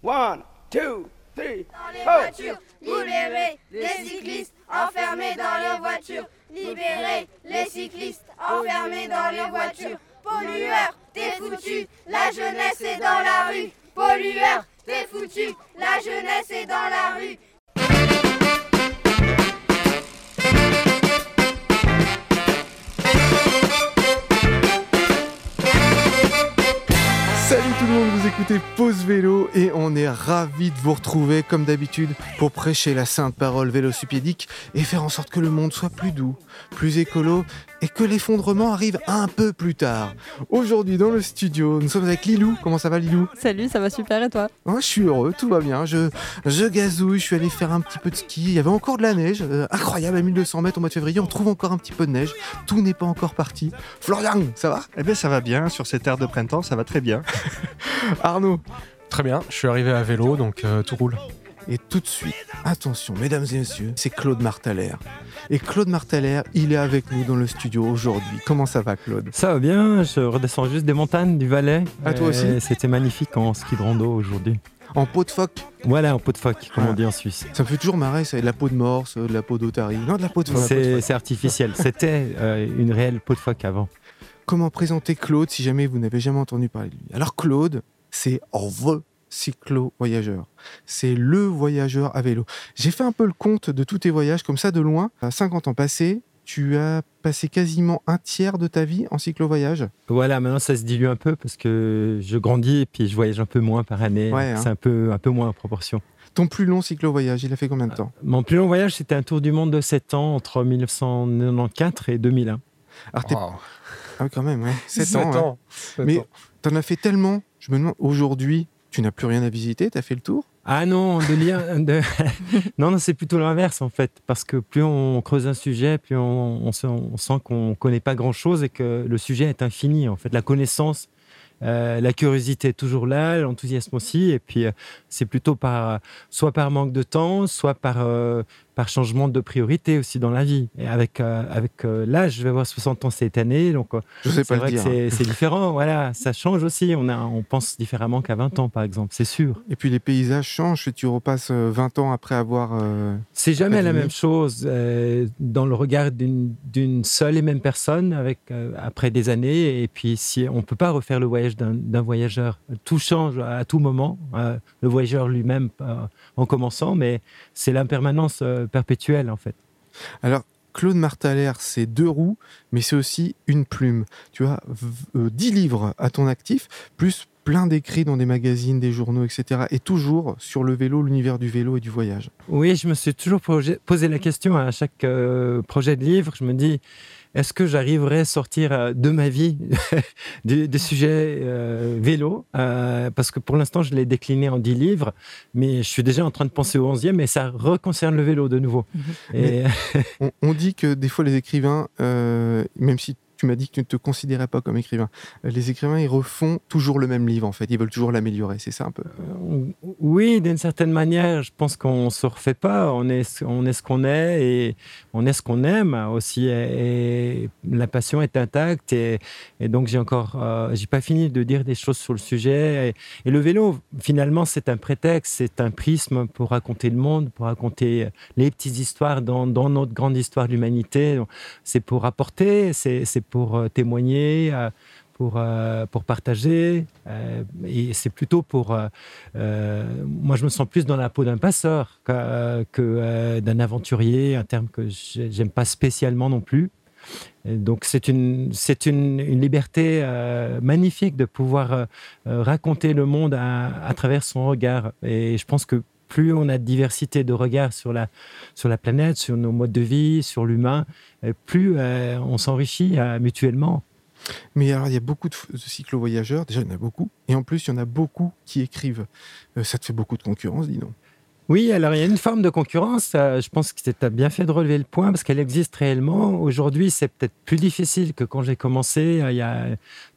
One, two, three, Dans les voitures, libérez les cyclistes enfermés dans leurs voitures. Libérez les cyclistes enfermés dans leurs voitures. Pollueur, t'es foutu, la jeunesse est dans la rue. Pollueur, t'es foutu, la jeunesse est dans la rue. Salut tout le monde, écoutez Pause Vélo et on est ravis de vous retrouver comme d'habitude pour prêcher la sainte parole vélocipédique et faire en sorte que le monde soit plus doux, plus écolo et que l'effondrement arrive un peu plus tard. Aujourd'hui dans le studio, nous sommes avec Lilou. Comment ça va Lilou? Salut, ça va super et toi? Je suis heureux, tout va bien. Je, je gazouille, je suis allé faire un petit peu de ski. Il y avait encore de la neige, euh, incroyable à 1200 mètres au mois de février. On trouve encore un petit peu de neige. Tout n'est pas encore parti. Florian, ça va? Eh bien, ça va bien. Sur cette ère de printemps, ça va très bien. Arnaud Très bien, je suis arrivé à vélo, donc euh, tout roule. Et tout de suite, attention, mesdames et messieurs, c'est Claude Martaler. Et Claude Martaler, il est avec nous dans le studio aujourd'hui. Comment ça va, Claude? Ça va bien, je redescends juste des montagnes du Valais. Ah, toi Et aussi C'était magnifique en ski de rando aujourd'hui. En peau de phoque? Voilà, en peau de phoque, comme Ah. on dit en Suisse. Ça me fait toujours marrer, c'est de la peau de morse, de la peau d'otarie. Non, de la peau de phoque. C'est c'est artificiel. C'était euh, une réelle peau de phoque avant. Comment présenter Claude si jamais vous n'avez jamais entendu parler de lui Alors, Claude, c'est the cyclo-voyageur. C'est le voyageur à vélo. J'ai fait un peu le compte de tous tes voyages, comme ça, de loin. À 50 ans passés, tu as passé quasiment un tiers de ta vie en cyclo-voyage. Voilà, maintenant ça se dilue un peu parce que je grandis et puis je voyage un peu moins par année. Ouais, hein. C'est un peu, un peu moins en proportion. Ton plus long cyclo-voyage, il a fait combien de temps? Mon plus long voyage, c'était un tour du monde de 7 ans entre 1994 et 2001. Alors, t'es- Wow. Ah oui, quand même, ouais. 7 Sept ans. hein. ans. Sept Mais ans. t'en as fait tellement, je me demande, aujourd'hui, tu n'as plus rien à visiter, t'as fait le tour? Ah non, de lien, de... non, non, c'est plutôt l'inverse en fait, parce que plus on creuse un sujet, plus on, on sent, on sent qu'on connaît pas grand-chose et que le sujet est infini. En fait, la connaissance, euh, la curiosité est toujours là, l'enthousiasme aussi, et puis euh, c'est plutôt par soit par manque de temps, soit par euh, par changement de priorité aussi dans la vie. Et avec euh, avec euh, l'âge, je vais avoir 60 ans cette année, donc euh, c'est vrai que dire. c'est c'est différent. Voilà, ça change aussi. On a, on pense différemment qu'à 20 ans, par exemple, c'est sûr. Et puis les paysages changent, si tu repasses euh, 20 ans après avoir... C'est jamais la même chose dans le regard d'une seule et même personne avec, après des années. Et puis, si on ne peut pas refaire le voyage d'un voyageur. Tout change à tout moment. le voyageur lui-même en commençant, mais c'est l'impermanence euh, perpétuelle en fait. Alors, Claude Martaler, c'est deux roues, mais c'est aussi une plume. Tu as euh, 10 livres à ton actif, plus plein d'écrits dans des magazines, des journaux, etc. Et toujours sur le vélo, l'univers du vélo et du voyage. Oui, je me suis toujours posé posé la question à chaque euh, projet de livre. Je me dis, est-ce que j'arriverai à sortir euh, de ma vie des, des sujets euh, vélo? Euh, Parce que pour l'instant, je l'ai décliné en 10 livres, mais je suis déjà en train de penser au 11e, et ça reconcerne le vélo de nouveau. Et, On, on dit que des fois, les écrivains, euh, même si tu m'as dit que tu ne te considérais pas comme écrivain, euh, les écrivains, ils refont toujours le même livre, en fait. Ils veulent toujours l'améliorer, c'est ça un peu Euh, Oui, d'une certaine manière, je pense qu'on ne se refait pas. On est, ce- qu'on est et on est ce qu'on aime aussi. Et, la passion est intacte. Et, donc, j'ai encore, euh, j'ai pas fini de dire des choses sur le sujet. Et, le vélo, finalement, c'est un prétexte, c'est un prisme pour raconter le monde, pour raconter les petites histoires dans, dans notre grande histoire de l'humanité. C'est pour apporter, c'est pour euh, témoigner. euh, pour, euh, pour partager. et c'est plutôt pour... moi, je me sens plus dans la peau d'un passeur que, d'un aventurier, un terme que j'ai- j'aime pas spécialement non plus. Donc c'est une, c'est une, liberté magnifique de pouvoir raconter le monde à, à travers son regard. Et je pense que plus on a de diversité de regards sur la, sur la planète, sur nos modes de vie, sur l'humain, euh, plus euh, on s'enrichit euh, mutuellement. Mais alors, il y a beaucoup de, de cyclo-voyageurs, déjà, il y en a beaucoup. Et en plus, il y en a beaucoup qui écrivent. Euh, ça te fait beaucoup de concurrence, dis donc. Oui, alors il y a une forme de concurrence. Je pense que tu as bien fait de relever le point parce qu'elle existe réellement. Aujourd'hui, c'est peut-être plus difficile que quand j'ai commencé. Il y a,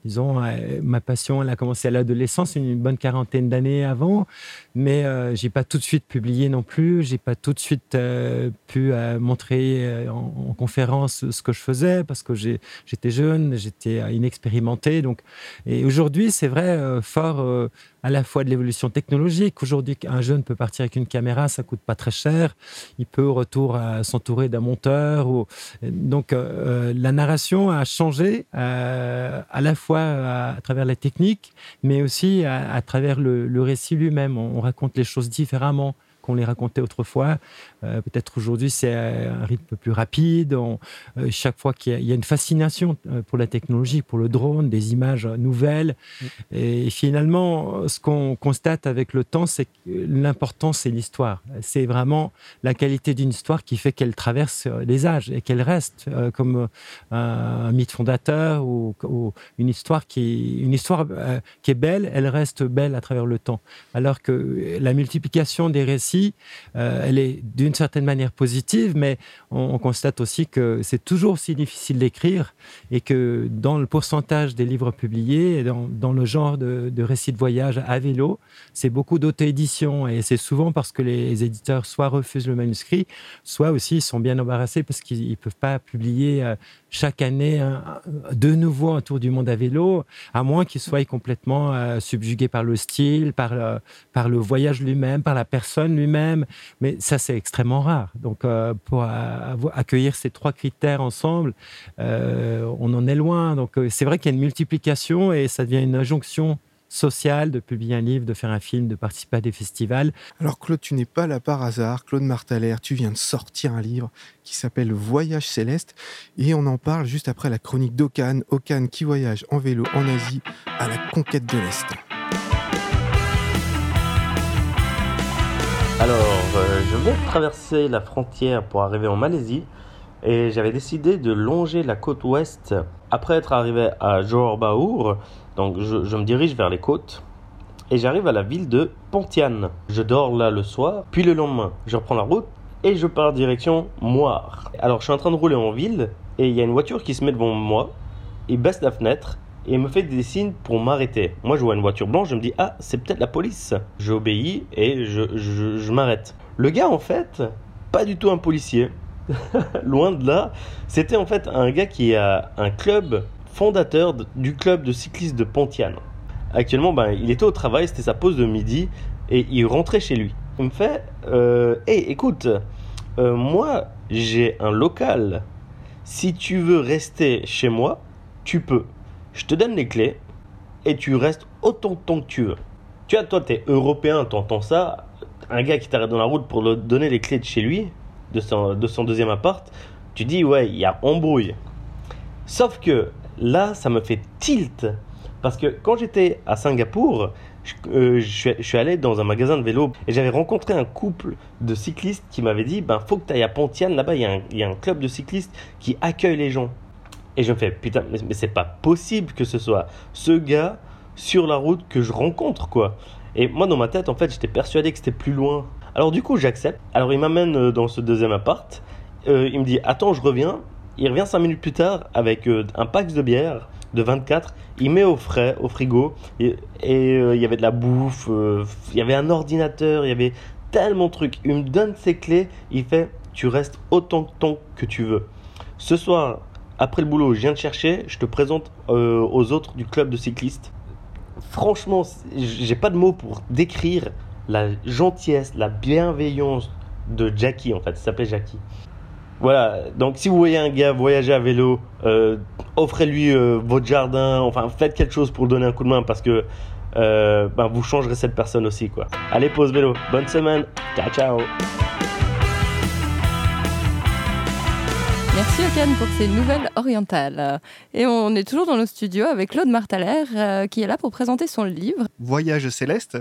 disons, euh, ma passion, elle a commencé à l'adolescence, une bonne quarantaine d'années avant. Mais euh, j'ai pas tout de suite publié non plus. J'ai pas tout de suite euh, pu euh, montrer en, en conférence ce que je faisais parce que j'étais jeune, j'étais inexpérimenté. Donc, et aujourd'hui, c'est vrai, fort à la fois de l'évolution technologique. Aujourd'hui, un jeune peut partir avec une caméra, ça coûte pas très cher. Il peut au retour s'entourer d'un monteur. Donc, la narration a changé à la fois à, travers la technique, mais aussi à, travers le, récit lui-même. On raconte les choses différemment qu'on les racontait autrefois. Euh, Peut-être aujourd'hui, c'est un rythme plus rapide. On- euh, chaque fois qu'il y, a- il y a une fascination euh, pour la technologie, pour le drone, des images nouvelles. Et finalement, ce qu'on constate avec le temps, c'est que l'important, c'est l'histoire. C'est vraiment la qualité d'une histoire qui fait qu'elle traverse les âges et qu'elle reste euh, comme un, un mythe fondateur ou, ou une histoire qui, une histoire qui est belle, elle reste belle à travers le temps. Alors que la multiplication des récits, euh, elle est d'une certaine manière positive, mais on, on constate aussi que c'est toujours aussi difficile d'écrire et que dans le pourcentage des livres publiés, dans, le genre de, de récits de voyage à vélo, c'est beaucoup d'auto-édition et c'est souvent parce que les éditeurs soit refusent le manuscrit, soit aussi sont bien embarrassés parce qu'ils ne peuvent pas publier euh, chaque année de nouveau un tour du monde à vélo, à moins qu'ils soient complètement euh, subjugués par le style, par le, par le voyage lui-même, par la personne lui-même. Mais ça, c'est extrêmement rare. Donc, euh, pour accueillir ces trois critères ensemble, euh, on en est loin. Donc, euh, c'est vrai qu'il y a une multiplication et ça devient une injonction sociale de publier un livre, de faire un film, de participer à des festivals. Alors Claude, tu n'es pas là par hasard. Claude Martalère, tu viens de sortir un livre qui s'appelle Voyage céleste et on en parle juste après la chronique d'Okan. Okan qui voyage en vélo en Asie à la conquête de l'Est. Alors, euh, je de traverser la frontière pour arriver en Malaisie et j'avais décidé de longer la côte ouest après être arrivé à Johor Bahru. Donc, je, je me dirige vers les côtes et j'arrive à la ville de Pontian. Je dors là le soir, puis le lendemain, je reprends la route et je pars direction Moire. Alors, je suis en train de rouler en ville et il y a une voiture qui se met devant moi. Il baisse la fenêtre et me fait des signes pour m'arrêter. Moi, je vois une voiture blanche, je me dis ah, c'est peut-être la police. J'obéis et je, je, m'arrête. Le gars, en fait, pas du tout un policier. Loin de là, c'était en fait un gars qui a un club fondateur du club de cyclistes de Pontian. Actuellement, ben, il était au travail, c'était sa pause de midi et il rentrait chez lui. Il me fait euh, Hey, écoute, euh, moi j'ai un local. Si tu veux rester chez moi, tu peux. Je te donne les clés et tu restes autant de temps que tu veux. Tu vois, toi, t'es européen, t'entends ça. Un gars qui t'arrête dans la route pour le donner les clés de chez lui, de son, de son deuxième appart, tu dis, ouais, il y a embrouille. Sauf que là, ça me fait tilt. Parce que quand j'étais à Singapour, je, euh, suis, allé dans un magasin de vélo et j'avais rencontré un couple de cyclistes qui m'avait dit ben faut que tu ailles à Pontian, là-bas il y a un club de cyclistes qui accueille les gens. Et je me fais putain, mais, c'est pas possible que ce soit ce gars sur la route que je rencontre quoi. Et moi dans ma tête en fait j'étais persuadé que c'était plus loin. Alors du coup j'accepte. Alors il m'amène euh, dans ce deuxième appart. Euh, il me dit attends je reviens. Il revient 5 minutes plus tard avec euh, un pack de bière de 24. Il met au frais, au frigo. Et il y avait de la bouffe. il y avait un ordinateur. Il y avait tellement de trucs. Il me donne ses clés. Il fait tu restes autant de temps que tu veux. Ce soir, après le boulot, je viens te chercher. Je te présente euh, aux autres du club de cyclistes. Franchement, j'ai pas de mots pour décrire la gentillesse, la bienveillance de Jackie en fait. Il s'appelait Jackie. Voilà, donc si vous voyez un gars voyager à vélo, euh, offrez-lui euh, votre jardin, enfin faites quelque chose pour le donner un coup de main parce que ben, vous changerez cette personne aussi quoi. Allez, pause vélo, bonne semaine, ciao ciao Merci Okan pour ces nouvelles orientales. Et on est toujours dans nos studios avec Claude Martalère euh, qui est là pour présenter son livre. Voyage céleste,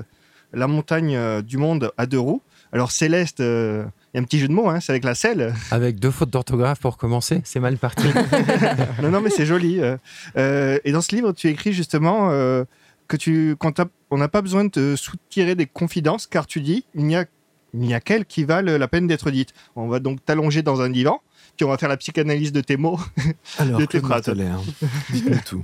la montagne euh, du monde à deux roues. Alors céleste, euh, il y a un petit jeu de mots, hein, c'est avec la selle. Avec deux fautes d'orthographe pour commencer, c'est mal parti. non, non, mais c'est joli. euh. Euh, et dans ce livre, tu écris justement euh, que tu, qu'on n'a pas besoin de te soutirer des confidences, car tu dis, il n'y a il n'y a qu'elles qui valent la peine d'être dites. On va donc t'allonger dans un divan, puis on va faire la psychanalyse de tes mots. Alors, de tes phrases. Martelaire, dites-nous tout.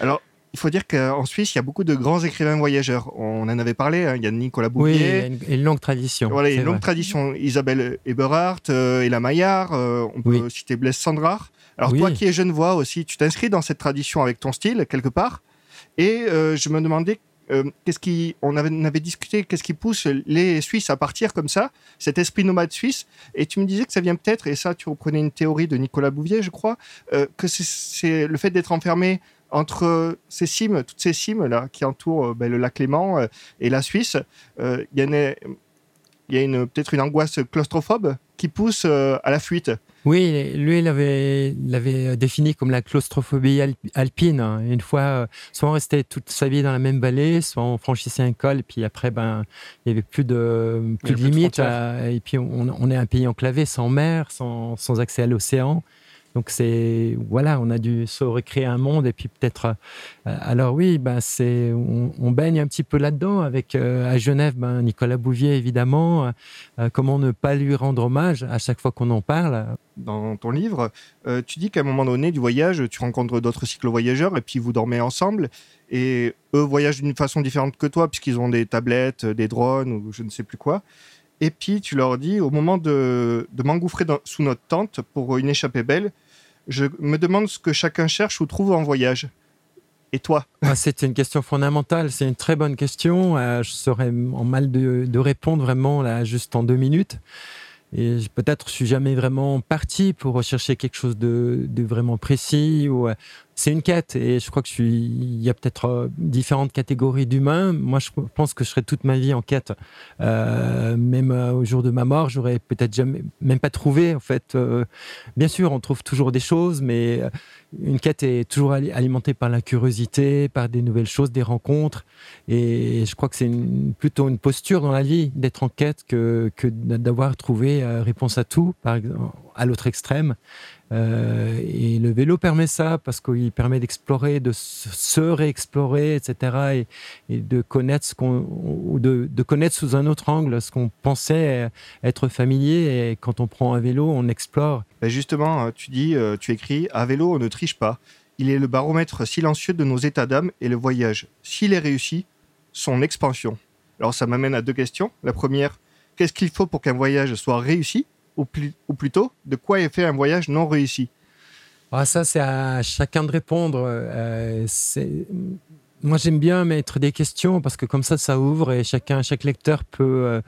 Alors, il faut dire qu'en Suisse, il y a beaucoup de grands écrivains voyageurs. On en avait parlé, hein, il y a Nicolas Oui, il y Bouvier. a une, une longue tradition. Voilà, une longue vrai. tradition. Isabelle Eberhardt, euh, Ella Maillard, euh, on peut Oui. citer Blaise Sandrard. Alors Oui. toi qui es Genevois aussi, tu t'inscris dans cette tradition avec ton style quelque part. Et euh, je me demandais euh, qu'est-ce qui, on avait, discuté, qu'est-ce qui pousse les Suisses à partir comme ça, cet esprit nomade suisse? Et tu me disais que ça vient peut-être, et ça tu reprenais une théorie de Nicolas Bouvier, je crois, euh, que c'est- le fait d'être enfermé entre ces cimes, toutes ces cimes là qui entourent euh, ben, le lac Léman et la Suisse. Il y en a il y a une, peut-être une angoisse claustrophobe qui pousse euh, à la fuite. Oui, lui, il l'avait il l'avait défini comme la claustrophobie al- alpine. hein. Une fois, euh, soit on restait toute sa vie dans la même vallée, soit on franchissait un col, puis après, ben, il y avait plus de, plus de limites. et puis, on, on est un pays enclavé, sans mer, sans, sans accès à l'océan. Donc, c'est, voilà, on a dû se recréer un monde. Et puis, peut-être, euh, alors oui, ben, c'est, on, baigne un petit peu là-dedans avec, euh, à Genève, ben, Nicolas Bouvier, évidemment. Euh, comment ne pas lui rendre hommage à chaque fois qu'on en parle Dans ton livre, tu dis qu'à un moment donné du voyage, tu rencontres d'autres cyclo-voyageurs et puis vous dormez ensemble. Et eux voyagent d'une façon différente que toi, puisqu'ils ont des tablettes, des drones ou je ne sais plus quoi. Et puis tu leur dis, au moment de, m'engouffrer sous notre tente pour une échappée belle, je me demande ce que chacun cherche ou trouve en voyage. Et toi? Ah, C'est une question fondamentale, c'est une très bonne question. Euh, je serais en mal de, répondre vraiment là, juste en deux minutes. Et peut-être je suis jamais vraiment parti pour rechercher quelque chose de, de vraiment précis. Ou, euh, c'est une quête et je crois que je suis. Il y a peut-être euh, différentes catégories d'humains. Moi, je pense que je serai toute ma vie en quête. Euh, même euh, au jour de ma mort, j'aurais peut-être jamais, même pas trouvé. En fait, Euh, bien sûr, on trouve toujours des choses, mais euh, une quête est toujours ali- alimentée par la curiosité, par des nouvelles choses, des rencontres. Et je crois que c'est plutôt une posture dans la vie d'être en quête que, que d'avoir trouvé réponse à tout, par exemple, à l'autre extrême. Euh, et le vélo permet ça parce qu'il permet d'explorer, de se réexplorer, etc. Et, de connaître ce qu'on, de connaître sous un autre angle ce qu'on pensait être familier. Et quand on prend un vélo, on explore. Ben justement, euh, tu dis, euh, tu écris, à vélo, on ne triche pas. Il est le baromètre silencieux de nos états d'âme et le voyage. S'il est réussi, son expansion. Alors ça m'amène à deux questions. La première, qu'est-ce qu'il faut pour qu'un voyage soit réussi? Ou, plutôt, de quoi est fait un voyage non réussi Ah, ça, c'est à chacun de répondre. Euh, Moi, j'aime bien mettre des questions parce que comme ça, ça ouvre et chacun, chaque lecteur peut, euh,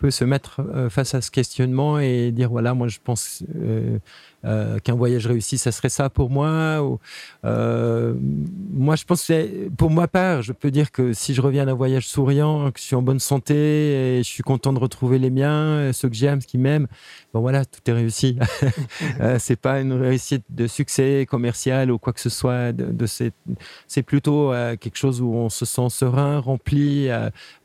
peut se mettre euh, face à ce questionnement et dire voilà, moi, je pense euh, euh, qu'un voyage réussi, ça serait ça pour moi. Ou, moi, je pense que pour ma part, je peux dire que si je reviens d'un voyage souriant, que je suis en bonne santé et je suis content de retrouver les miens, ceux que j'aime, ceux qui m'aiment, bon voilà, tout est réussi. C'est pas une réussite de succès commercial ou quoi que ce soit. De, de ces- c'est plutôt quelque chose où on se sent serein, rempli,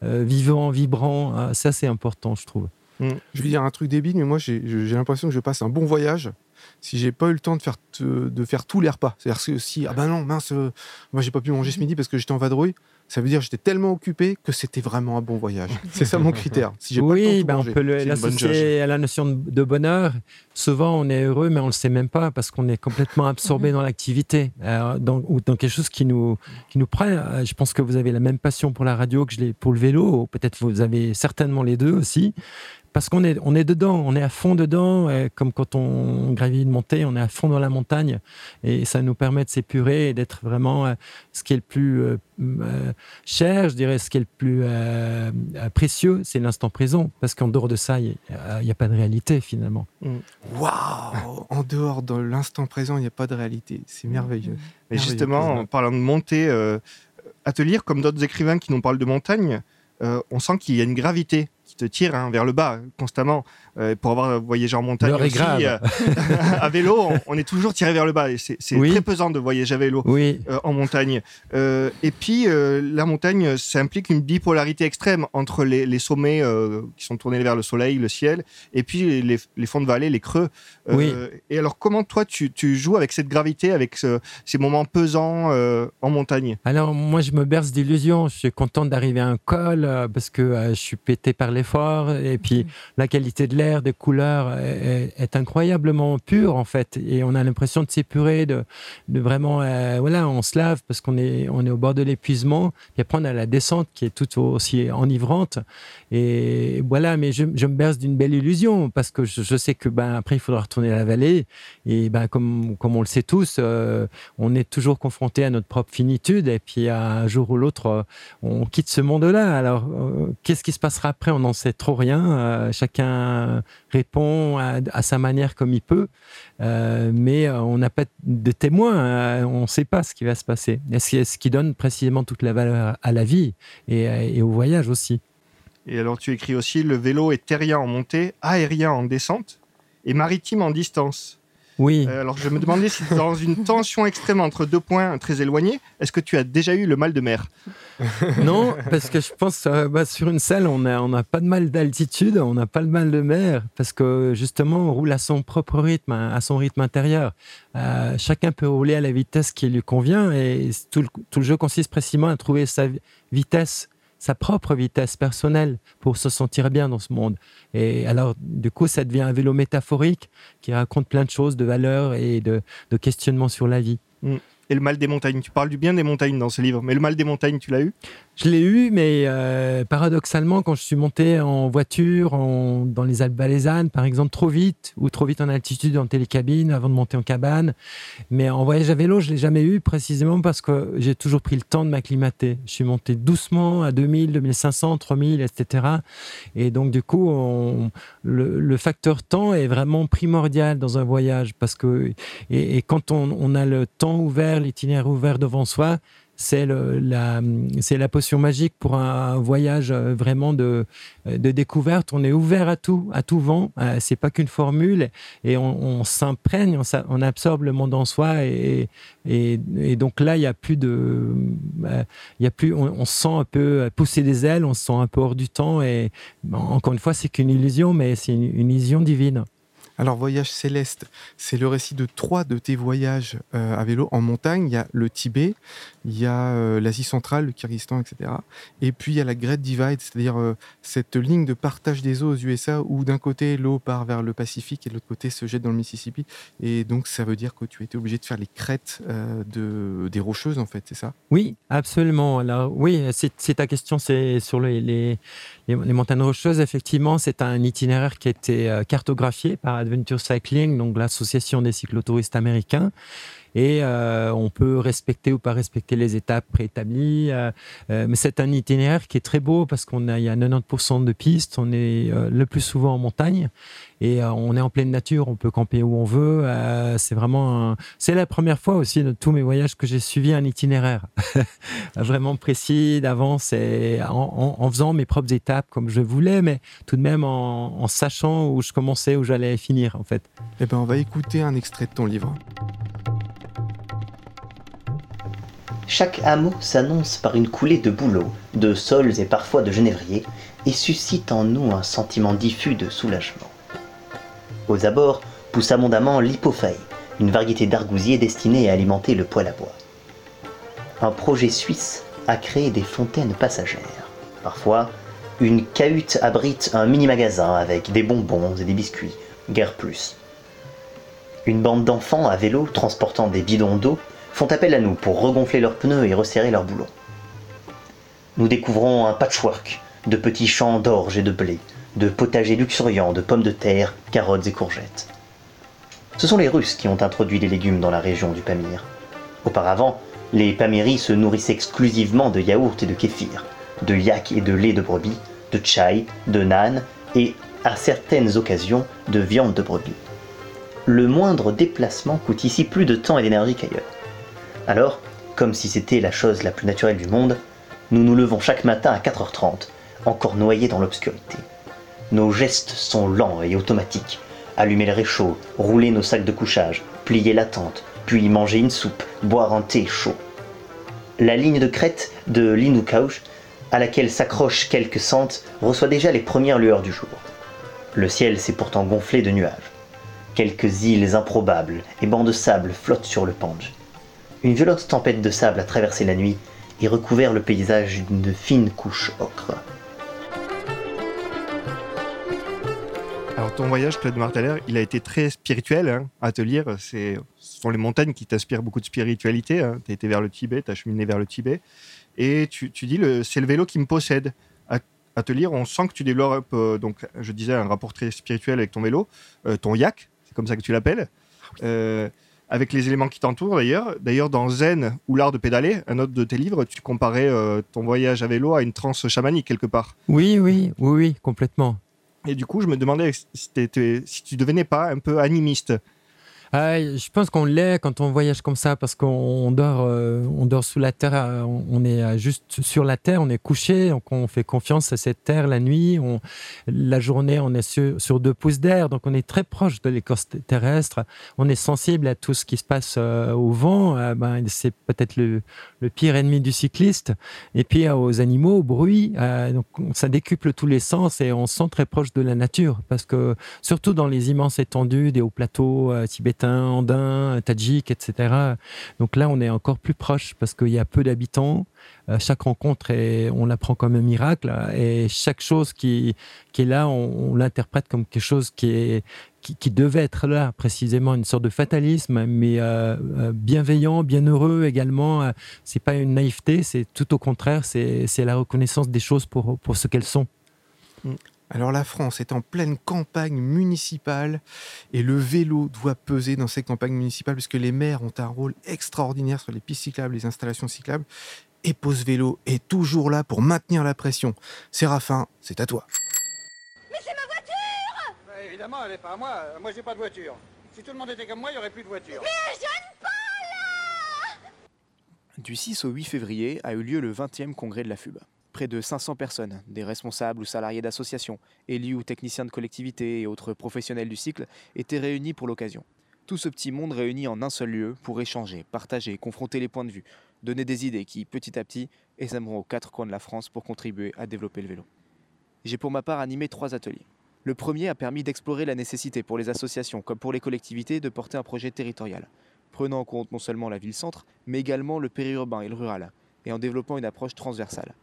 vivant, vibrant. Euh, ça, c'est important, je trouve. Je vais dire un truc débile, mais moi j'ai l'impression que je passe un bon voyage si j'ai pas eu le temps de faire, de faire tous les repas. C'est-à-dire que si, ah ben non, mince, euh, moi j'ai pas pu manger ce midi parce que j'étais en vadrouille, ça veut dire que j'étais tellement occupé que c'était vraiment un bon voyage. C'est ça mon critère. Si j'ai pas le temps de Oui, tout ben on peut l'associer à la notion de, bonheur. Souvent, on est heureux, mais on le sait même pas parce qu'on est complètement absorbé dans l'activité euh, dans- ou dans quelque chose qui nous, qui nous prend. Euh, Je pense que vous avez la même passion pour la radio que je l'ai pour le vélo. Peut-être vous avez certainement les deux aussi. Parce qu'on est, on est dedans, on est à fond dedans, euh, comme quand on gravit une montée, on est à fond dans la montagne, et ça nous permet de s'épurer et d'être vraiment euh, ce qui est le plus euh, cher, je dirais, ce qui est le plus euh, précieux, c'est l'instant présent, parce qu'en dehors de ça, il n'y a, pas de réalité finalement. Waouh! En dehors de l'instant présent, il n'y a pas de réalité. C'est merveilleux. Mais Merveilleux, justement, en parlant de montée, euh, à te lire comme d'autres écrivains qui nous parlent de montagne, euh, on sent qu'il y a une gravité qui te tire hein, vers le bas constamment. Euh, pour avoir voyagé en montagne aussi, euh, à vélo, on, on est toujours tiré vers le bas. Et c'est Oui. très pesant de voyager à vélo. Oui, euh, en montagne. Et puis, la montagne, ça implique une bipolarité extrême entre les, les sommets qui sont tournés vers le soleil, le ciel, et puis les, les fonds de vallée, les creux. Oui. Et alors, comment toi, tu, tu joues avec cette gravité, avec ce- ces moments pesants en montagne? Alors moi je me berce d'illusions. Je suis content d'arriver à un col parce que je suis pété par l'effort. Fort. Et puis, la qualité de l'air, des couleurs est, est, incroyablement pure, en fait. Et on a l'impression de s'épurer, de, de vraiment, euh, voilà, on se lave parce qu'on est, on est au bord de l'épuisement. Et après, on a la descente qui est tout aussi enivrante. Et voilà, mais je, je me berce d'une belle illusion parce que je, je, sais que, ben, après, il faudra retourner à la vallée. Et ben, comme, comme on le sait tous, euh, on est toujours confronté à notre propre finitude. Et puis, un jour ou l'autre, euh, on quitte ce monde-là. Alors, euh, qu'est-ce qui se passera après? On n'en sait trop rien. Euh, chacun répond à, sa manière comme il peut. Euh, mais on n'a pas de témoins. On ne sait pas ce qui va se passer. Et c'est ce qui donne précisément toute la valeur à la vie et, et au voyage aussi. Et alors, tu écris aussi le vélo est terrien en montée, aérien en descente et maritime en distance. Oui. Euh, alors je me demandais si dans une tension extrême entre deux points très éloignés, est-ce que tu as déjà eu le mal de mer? Non, parce que je pense euh, bah, sur une selle, on n'a on a pas de mal d'altitude, on n'a pas le mal de mer, parce que justement, on roule à son propre rythme, hein, à son rythme intérieur. Euh, chacun peut rouler à la vitesse qui lui convient, et tout le, tout le jeu consiste précisément à trouver sa vitesse sa propre vitesse personnelle pour se sentir bien dans ce monde. Et alors, du coup, ça devient un vélo métaphorique qui raconte plein de choses, de valeurs et de, questionnements sur la vie. Mmh. Et le mal des montagnes, tu parles du bien des montagnes dans ce livre, mais le mal des montagnes, tu l'as eu? Je l'ai eu, mais euh, paradoxalement, quand je suis monté en voiture, dans les Alpes valaisannes, par exemple, trop vite, ou trop vite en altitude en télécabine, avant de monter en cabane. Mais en voyage à vélo, je l'ai jamais eu, précisément parce que j'ai toujours pris le temps de m'acclimater. Je suis monté doucement à 2000, 2500, 3000, etc. Et donc, du coup, le, facteur temps est vraiment primordial dans un voyage, parce que, et, quand on a le temps ouvert, l'itinéraire ouvert devant soi, c'est la, potion magique pour un voyage vraiment de, de découverte. On est ouvert à tout, à tout vent. Euh, c'est pas qu'une formule et on, s'imprègne, on, absorbe le monde en soi et, donc là, il y a plus de, il y a plus, on, on, se sent un peu pousser des ailes, on se sent un peu hors du temps et encore une fois, c'est qu'une illusion, mais c'est une illusion divine. Alors, Voyage céleste, c'est le récit de trois de tes voyages euh, à vélo en montagne. Il y a le Tibet, il y a euh, l'Asie centrale, le Kyrgyzstan, etc. Et puis, il y a la Great Divide, c'est-à-dire euh, cette ligne de partage des eaux aux USA où d'un côté, l'eau part vers le Pacifique et de l'autre côté se jette dans le Mississippi. Et donc, ça veut dire que tu étais obligé de faire les crêtes euh, de, des rocheuses, en fait, c'est ça? Oui, absolument. Alors, oui, c'est ta question, c'est sur les, les montagnes rocheuses. Effectivement, c'est un itinéraire qui a été cartographié par Adventure Cycling, donc l'association des cyclotouristes américains. Et euh, on peut respecter ou pas respecter les étapes préétablies. Euh, euh, mais c'est un itinéraire qui est très beau parce qu'on a, y a 90% de pistes. On est le plus souvent en montagne et on est en pleine nature. On peut camper où on veut. C'est vraiment, c'est la première fois aussi de tous mes voyages que j'ai suivi un itinéraire vraiment précis d'avance et en, faisant mes propres étapes comme je voulais, mais tout de même en, en sachant où je commençais, où j'allais finir en fait. Eh ben, on va écouter un extrait de ton livre. Chaque hameau s'annonce par une coulée de bouleaux, de sols et parfois de genévriers, et suscite en nous un sentiment diffus de soulagement. Aux abords pousse abondamment l'hypophae, une variété d'argousier destinée à alimenter le poêle à bois. Un projet suisse a créé des fontaines passagères. Parfois, une cahute abrite un mini-magasin avec des bonbons et des biscuits, guère plus. Une bande d'enfants à vélo transportant des bidons d'eau font appel à nous pour regonfler leurs pneus et resserrer leurs boulons. Nous découvrons un patchwork de petits champs d'orge et de blé, de potagers luxuriants de pommes de terre, carottes et courgettes. Ce sont les Russes qui ont introduit les légumes dans la région du Pamir. Auparavant, les Pamiris se nourrissaient exclusivement de yaourts et de kéfir, de yak et de lait de brebis, de chai, de nan et, à certaines occasions, de viande de brebis. Le moindre déplacement coûte ici plus de temps et d'énergie qu'ailleurs. Alors, comme si c'était la chose la plus naturelle du monde, nous nous levons chaque matin à 4h30, encore noyés dans l'obscurité. Nos gestes sont lents et automatiques. Allumer le réchaud, rouler nos sacs de couchage, plier la tente, puis manger une soupe, boire un thé chaud. La ligne de crête de l'Inukauch, à laquelle s'accrochent quelques sentes, reçoit déjà les premières lueurs du jour. Le ciel s'est pourtant gonflé de nuages. Quelques îles improbables et bancs de sable flottent sur le Pange. Une violente tempête de sable a traversé la nuit et recouvert le paysage d'une fine couche ocre. Alors ton voyage, Claude Marteller, il a été très spirituel hein, à te lire. Ce sont les montagnes qui t'inspirent beaucoup de spiritualité. Hein. Tu as été vers le Tibet, tu as cheminé vers le Tibet. Et tu, dis, c'est le vélo qui me possède. À, à, te lire, on sent que tu développes, euh, donc, je disais, un rapport très spirituel avec ton vélo, euh, ton yak, c'est comme ça que tu l'appelles. Euh, avec les éléments qui t'entourent d'ailleurs. D'ailleurs, dans Zen ou l'art de pédaler, un autre de tes livres, tu comparais euh, ton voyage à vélo à une transe chamanique quelque part. Oui, oui, oui, oui, complètement. Et du coup, je me demandais si, si tu devenais pas un peu animiste. Je pense qu'on l'est quand on voyage comme ça parce qu'on dort, euh, on dort sous la terre, euh, on est euh, juste sur la terre, on est couché, donc on fait confiance à cette terre la nuit. La journée, on est sur, sur deux pouces d'air, donc on est très proche de l'écorce terrestre. On est sensible à tout ce qui se passe au vent. ben, c'est peut-être le, le, pire ennemi du cycliste. Et puis aux animaux, au bruit. donc ça décuple tous les sens et on se sent très proche de la nature parce que surtout dans les immenses étendues des hauts plateaux tibétains andins, tadjiks, etc. Donc là, on est encore plus proche parce qu'il y a peu d'habitants. Euh, chaque rencontre, on la prend comme un miracle. Et chaque chose qui, est là, on, l'interprète comme quelque chose qui, devait être là, précisément, une sorte de fatalisme, mais euh, euh, bienveillant, bienheureux également. c'est pas une naïveté, c'est tout au contraire, c'est la reconnaissance des choses pour, pour ce qu'elles sont. Alors la France est en pleine campagne municipale et le vélo doit peser dans ces campagnes municipales puisque les maires ont un rôle extraordinaire sur les pistes cyclables, les installations cyclables. Et Pose Vélo est toujours là pour maintenir la pression. Séraphin, c'est à toi. Mais c'est ma voiture bah, Évidemment, elle n'est pas à moi. Moi, j'ai pas de voiture. Si tout le monde était comme moi, il n'y aurait plus de voiture. Mais je ne pas là Du 6 au 8 février a eu lieu le 20e congrès de la FUB près de 500 personnes, des responsables ou salariés d'associations, élus ou techniciens de collectivités et autres professionnels du cycle, étaient réunis pour l'occasion. Tout ce petit monde réuni en un seul lieu pour échanger, partager, confronter les points de vue, donner des idées qui, petit à petit, essameront aux quatre coins de la France pour contribuer à développer le vélo. J'ai pour ma part animé trois ateliers. Le premier a permis d'explorer la nécessité pour les associations comme pour les collectivités de porter un projet territorial, prenant en compte non seulement la ville-centre, mais également le périurbain et le rural, et en développant une approche transversale.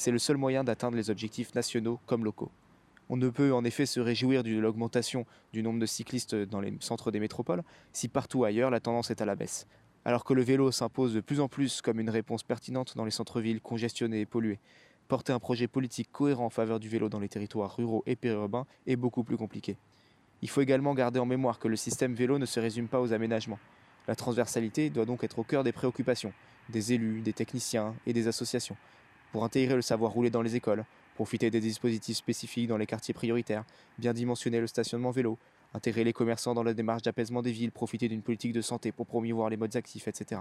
C'est le seul moyen d'atteindre les objectifs nationaux comme locaux. On ne peut en effet se réjouir de l'augmentation du nombre de cyclistes dans les centres des métropoles si partout ailleurs la tendance est à la baisse. Alors que le vélo s'impose de plus en plus comme une réponse pertinente dans les centres-villes congestionnés et pollués, porter un projet politique cohérent en faveur du vélo dans les territoires ruraux et périurbains est beaucoup plus compliqué. Il faut également garder en mémoire que le système vélo ne se résume pas aux aménagements. La transversalité doit donc être au cœur des préoccupations des élus, des techniciens et des associations pour intégrer le savoir rouler dans les écoles, profiter des dispositifs spécifiques dans les quartiers prioritaires, bien dimensionner le stationnement vélo, intégrer les commerçants dans la démarche d'apaisement des villes, profiter d'une politique de santé pour promouvoir les modes actifs, etc.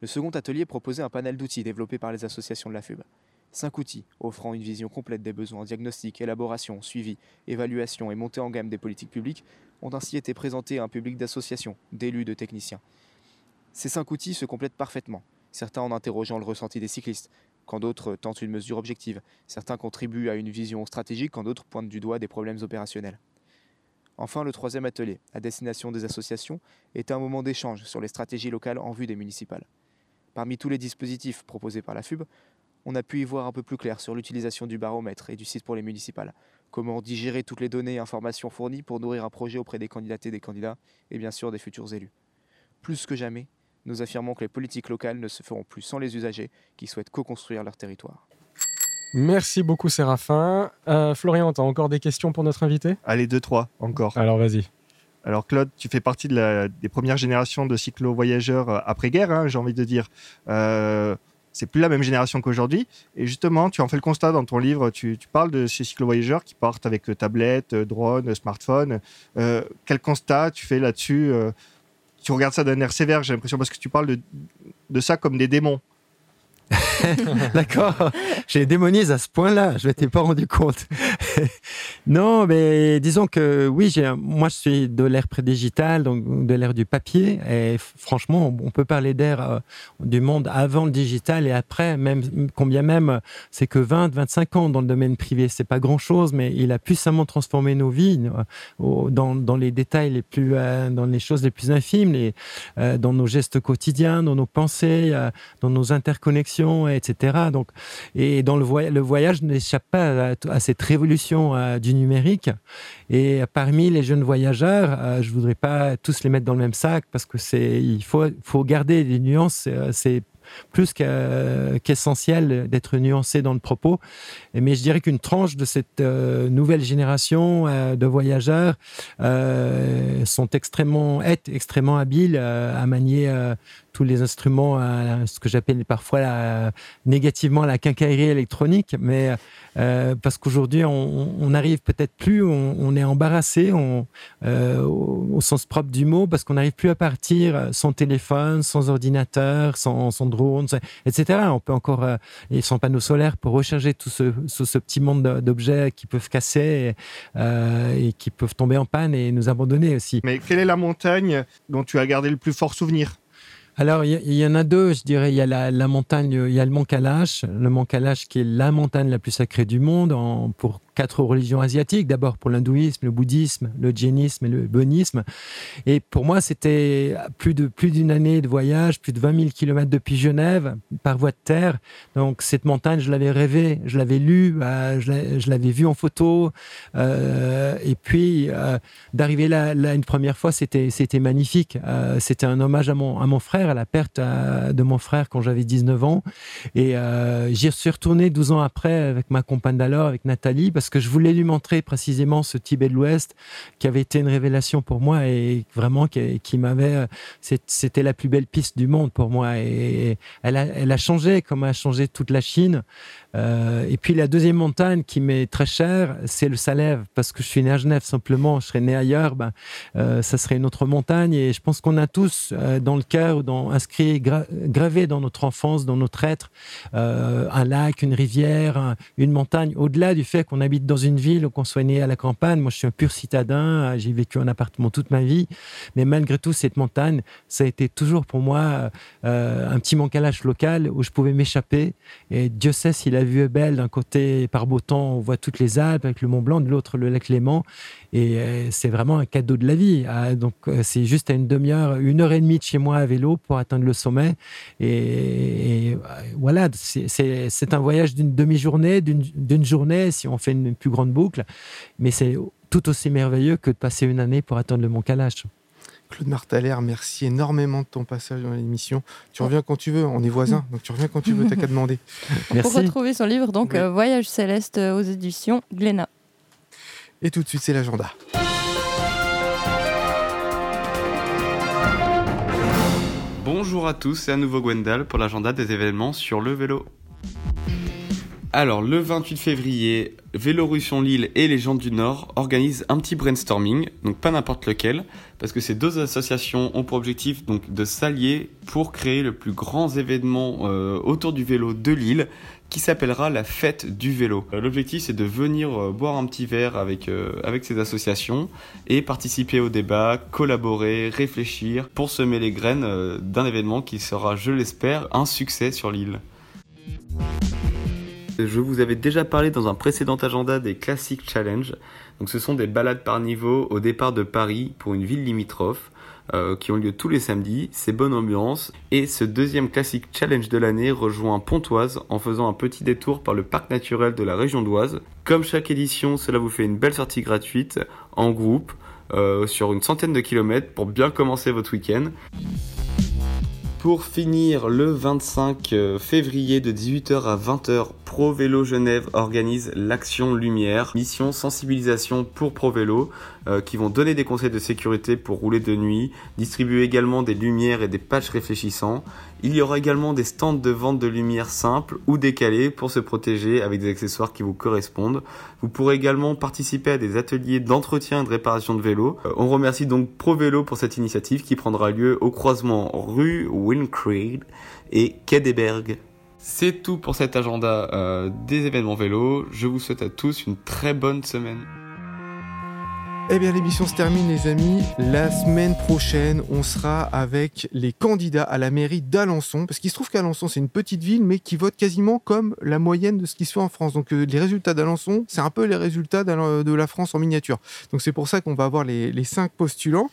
Le second atelier proposait un panel d'outils développés par les associations de la FUB. Cinq outils offrant une vision complète des besoins, diagnostic, élaboration, suivi, évaluation et montée en gamme des politiques publiques ont ainsi été présentés à un public d'associations, d'élus, de techniciens. Ces cinq outils se complètent parfaitement, certains en interrogeant le ressenti des cyclistes, quand d'autres tentent une mesure objective. Certains contribuent à une vision stratégique, quand d'autres pointent du doigt des problèmes opérationnels. Enfin, le troisième atelier, à destination des associations, est un moment d'échange sur les stratégies locales en vue des municipales. Parmi tous les dispositifs proposés par la FUB, on a pu y voir un peu plus clair sur l'utilisation du baromètre et du site pour les municipales, comment digérer toutes les données et informations fournies pour nourrir un projet auprès des candidates et des candidats, et bien sûr des futurs élus. Plus que jamais, nous affirmons que les politiques locales ne se feront plus sans les usagers qui souhaitent co-construire leur territoire. Merci beaucoup Séraphin. Euh, Florian, tu as encore des questions pour notre invité? Allez, deux, trois, encore. Alors vas-y. Alors Claude, tu fais partie de la, des premières générations de cyclo-voyageurs euh, après-guerre, hein, j'ai envie de dire. Euh, c'est plus la même génération qu'aujourd'hui. Et justement, tu en fais le constat dans ton livre. Tu, parles de ces cyclo-voyageurs qui partent avec tablette, drone, smartphone. quel constat tu fais là-dessus tu regardes ça d'un air sévère, j'ai l'impression, parce que tu parles de, ça comme des démons. D'accord. J'ai démonise à ce point-là. Je m'étais pas rendu compte. non, mais disons que oui, moi je suis de l'ère pré-digital, donc de l'ère du papier. Et franchement, on peut parler d'ère euh, du monde avant le digital et après, même combien même c'est que 20, 25 ans dans le domaine privé. C'est pas grand-chose, mais il a puissamment transformé nos vies euh, dans, les détails les plus, euh, dans les choses les plus infimes, les, dans nos gestes quotidiens, dans nos pensées, dans nos interconnexions etc. Donc, et dans le, voyage, le voyage n'échappe pas à, cette révolution euh, du numérique. Et parmi les jeunes voyageurs, euh, je voudrais pas tous les mettre dans le même sac parce que c'est, il faut, faut garder des nuances. euh, C'est plus qu'essentiel d'être nuancé dans le propos. Mais je dirais qu'une tranche de cette euh, nouvelle génération de voyageurs sont extrêmement, est extrêmement habiles à manier tous les instruments, euh, ce que j'appelle parfois négativement la quincaillerie électronique, mais euh, parce qu'aujourd'hui on n'arrive peut-être plus, on, est embarrassé euh, au, sens propre du mot, parce qu'on n'arrive plus à partir sans téléphone, sans ordinateur, sans, drone, etc. On peut encore, et sans panneaux solaires, pour recharger tout ce, petit monde de- d'objets qui peuvent casser et, et qui peuvent tomber en panne et nous abandonner aussi. Mais quelle est la montagne dont tu as gardé le plus fort souvenir? Alors, il y, en a deux, je dirais. Il y a la, la montagne, il y a le mont Kalash, le mont Kalash qui est la montagne la plus sacrée du monde en, pour quatre religions asiatiques. D'abord pour l'hindouisme, le bouddhisme, le jainisme et le bouddhisme. Et pour moi, c'était plus de plus d'une année de voyage, plus de 20 000 kilomètres depuis Genève par voie de terre. Donc cette montagne, je l'avais rêvé, je l'avais lu, euh, je l'avais vu en photo. Euh, et puis euh, d'arriver là, une première fois, c'était c'était magnifique. Euh, c'était un hommage à mon à mon frère, à la perte de mon frère quand j'avais 19 ans. Et j'y suis retourné 12 ans après avec ma compagne d'alors, avec Nathalie, parce que je voulais lui montrer précisément ce Tibet de l'Ouest qui avait été une révélation pour moi et vraiment qui, m'avait. euh, C'était la plus belle piste du monde pour moi et elle a, a changé comme a changé toute la Chine. Euh, et puis la deuxième montagne qui m'est très chère, c'est le Salève, parce que je suis né à Genève simplement, je serais né ailleurs, ben, euh, ça serait une autre montagne. Et je pense qu'on a tous dans le cœur, dans, inscrit, gra- gravé dans notre enfance, dans notre être, un lac, une rivière, un- une montagne, au-delà du fait qu'on habite dans une ville ou qu'on soit né à la campagne. Moi, je suis un pur citadin, euh, j'ai vécu en appartement toute ma vie, mais malgré tout, cette montagne, ça a été toujours pour moi euh, un petit mancalage local où je pouvais m'échapper. Et Dieu sait si la vue est belle. D'un côté, par beau temps, on voit toutes les Alpes avec le Mont Blanc, de l'autre, le lac Léman. Et euh, c'est vraiment un cadeau de la vie. Ah, donc, euh, c'est juste à une demi-heure, une heure et demie de chez moi à vélo pour atteindre le sommet. Et, et, euh, voilà, c'est- un voyage d'une demi-journée, d'une journée si on fait une plus grande boucle. Mais c'est tout aussi merveilleux que de passer une année pour atteindre le Mont Kalash. Claude Martaler, merci énormément de ton passage dans l'émission. Tu reviens quand tu veux, on est voisins, donc tu reviens quand tu veux, t'as qu'à demander. Pour retrouver son livre, donc Voyage céleste aux éditions Glénat. Et tout de suite, c'est l'agenda. Bonjour à tous, c'est à nouveau Gwendal pour l'agenda des événements sur le vélo. Alors, le 28 février, Vélorussion Lille et les gens du Nord organisent un petit brainstorming, donc pas n'importe lequel, parce que ces deux associations ont pour objectif donc de s'allier pour créer le plus grand événement euh, autour du vélo de Lille, qui s'appellera la fête du vélo. Euh, L'objectif c'est de venir euh, boire un petit verre avec, euh, avec ces associations et participer au débat, collaborer, réfléchir pour semer les graines d'un événement qui sera, je l'espère, un succès sur l'île. Je vous avais déjà parlé dans un précédent agenda des Classic Challenge. Donc ce sont des balades par niveau au départ de Paris pour une ville limitrophe euh, qui ont lieu tous les samedis. C'est bonne ambiance. Et ce deuxième Classic Challenge de l'année rejoint Pontoise en faisant un petit détour par le parc naturel de la région d'Oise. Comme chaque édition, cela vous fait une belle sortie gratuite en groupe euh, sur une centaine de kilomètres pour bien commencer votre week-end. Pour finir, le 25 février de 18h à 20h, Pro Vélo Genève organise l'Action Lumière, mission sensibilisation pour Pro Vélo, euh, qui vont donner des conseils de sécurité pour rouler de nuit, distribuer également des lumières et des patchs réfléchissants. Il y aura également des stands de vente de lumière simples ou décalées pour se protéger avec des accessoires qui vous correspondent. Vous pourrez également participer à des ateliers d'entretien et de réparation de vélos. Euh, on remercie donc Pro Vélo pour cette initiative qui prendra lieu au croisement rue Wincreed et Quai. C'est tout pour cet agenda euh, des événements vélo. Je vous souhaite à tous une très bonne semaine. Eh bien, l'émission se termine, les amis. La semaine prochaine, on sera avec les candidats à la mairie d'Alençon. Parce qu'il se trouve qu'Alençon, c'est une petite ville, mais qui vote quasiment comme la moyenne de ce qui se fait en France. Donc, euh, les résultats d'Alençon, c'est un peu les résultats de la France en miniature. Donc, c'est pour ça qu'on va avoir les, les cinq postulants.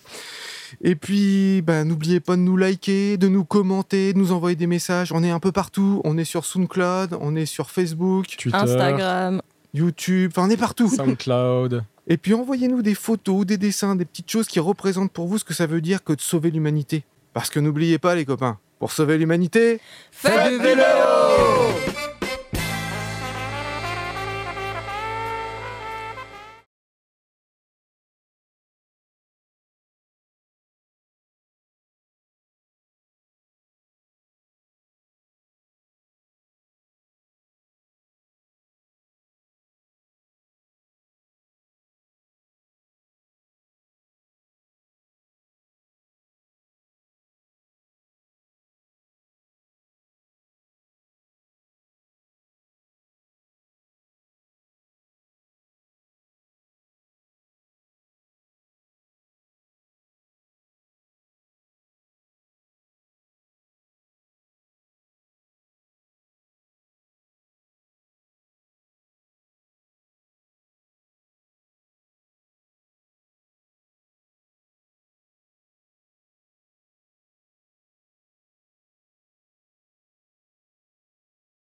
Et puis, ben, n'oubliez pas de nous liker, de nous commenter, de nous envoyer des messages. On est un peu partout. On est sur SoundCloud, on est sur Facebook, Instagram. YouTube, enfin on est partout. SoundCloud. Et puis envoyez-nous des photos, des dessins, des petites choses qui représentent pour vous ce que ça veut dire que de sauver l'humanité. Parce que n'oubliez pas les copains, pour sauver l'humanité, Faites du vélo